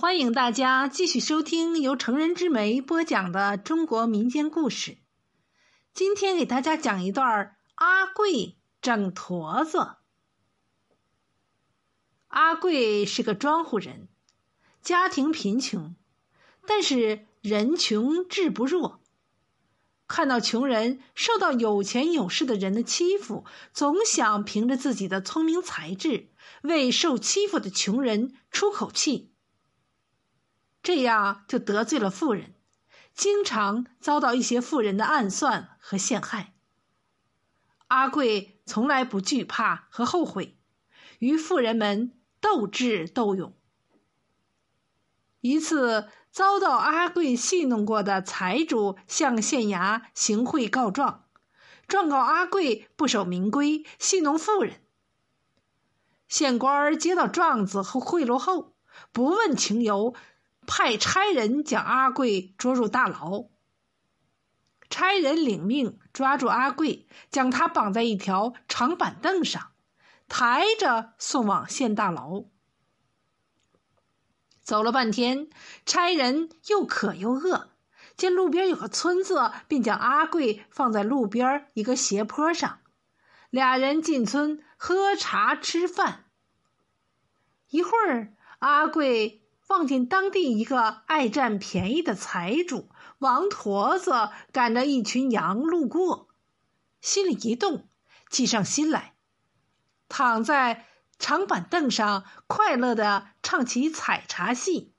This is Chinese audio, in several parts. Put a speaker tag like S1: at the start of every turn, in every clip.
S1: 欢迎大家继续收听由成人之美播讲的中国民间故事。今天给大家讲一段阿贵整坨子。阿贵是个庄户人，家庭贫穷，但是人穷志不弱。看到穷人受到有钱有势的人的欺负，总想凭着自己的聪明才智为受欺负的穷人出口气。这样就得罪了富人，经常遭到一些富人的暗算和陷害。阿贵从来不惧怕和后悔，与富人们斗智斗勇。一次遭到阿贵戏弄过的财主向县衙行贿告状，状告阿贵不守民规，戏弄富人。县官接到状子和贿赂后，不问情由。派差人将阿贵捉入大牢。差人领命抓住阿贵，将他绑在一条长板凳上，抬着送往县大牢。走了半天，差人又渴又饿，见路边有个村子，便将阿贵放在路边一个斜坡上。俩人进村喝茶吃饭。一会儿，阿贵。望见当地一个爱占便宜的财主王驼子赶着一群羊路过，心里一动，计上心来，躺在长板凳上，快乐的唱起采茶戏。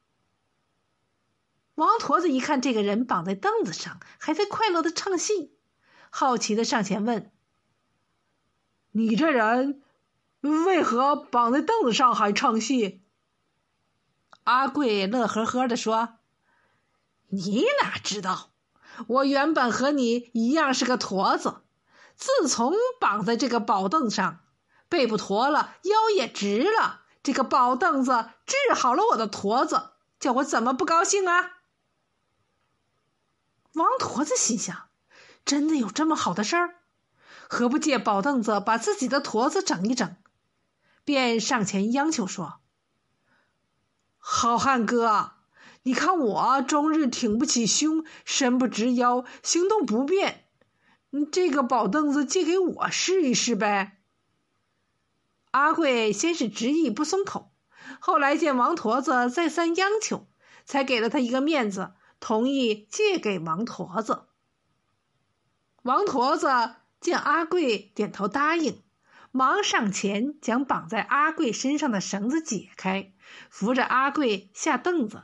S1: 王驼子一看这个人绑在凳子上，还在快乐的唱戏，好奇的上前问：“你这人为何绑在凳子上还唱戏？”阿贵乐呵呵地说：“你哪知道，我原本和你一样是个驼子，自从绑在这个宝凳上，背不驼了，腰也直了。这个宝凳子治好了我的驼子，叫我怎么不高兴啊？”王驼子心想：“真的有这么好的事儿？何不借宝凳子把自己的驼子整一整？”便上前央求说。好汉哥，你看我终日挺不起胸，伸不直腰，行动不便。你这个宝凳子借给我试一试呗。阿贵先是执意不松口，后来见王驼子再三央求，才给了他一个面子，同意借给王驼子。王驼子见阿贵点头答应。忙上前将绑在阿贵身上的绳子解开，扶着阿贵下凳子，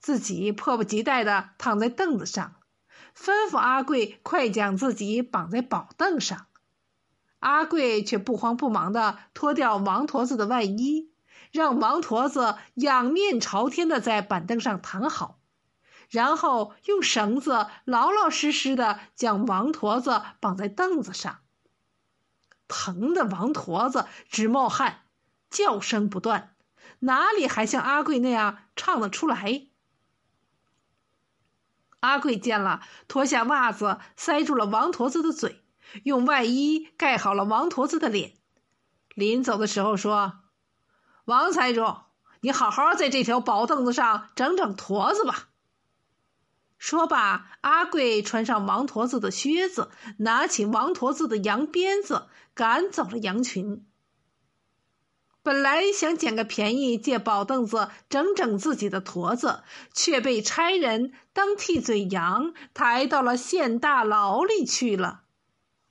S1: 自己迫不及待地躺在凳子上，吩咐阿贵快将自己绑在宝凳上。阿贵却不慌不忙地脱掉王驼子的外衣，让王驼子仰面朝天的在板凳上躺好，然后用绳子老老实实地将王驼子绑在凳子上。疼的王驼子直冒汗，叫声不断，哪里还像阿贵那样唱得出来？阿贵见了，脱下袜子塞住了王驼子的嘴，用外衣盖好了王驼子的脸。临走的时候说：“王财主，你好好在这条宝凳子上整整驼子吧。”说罢，阿贵穿上王驼子的靴子，拿起王驼子的羊鞭子，赶走了羊群。本来想捡个便宜，借宝凳子整整自己的驼子，却被差人当替罪羊抬到了县大牢里去了。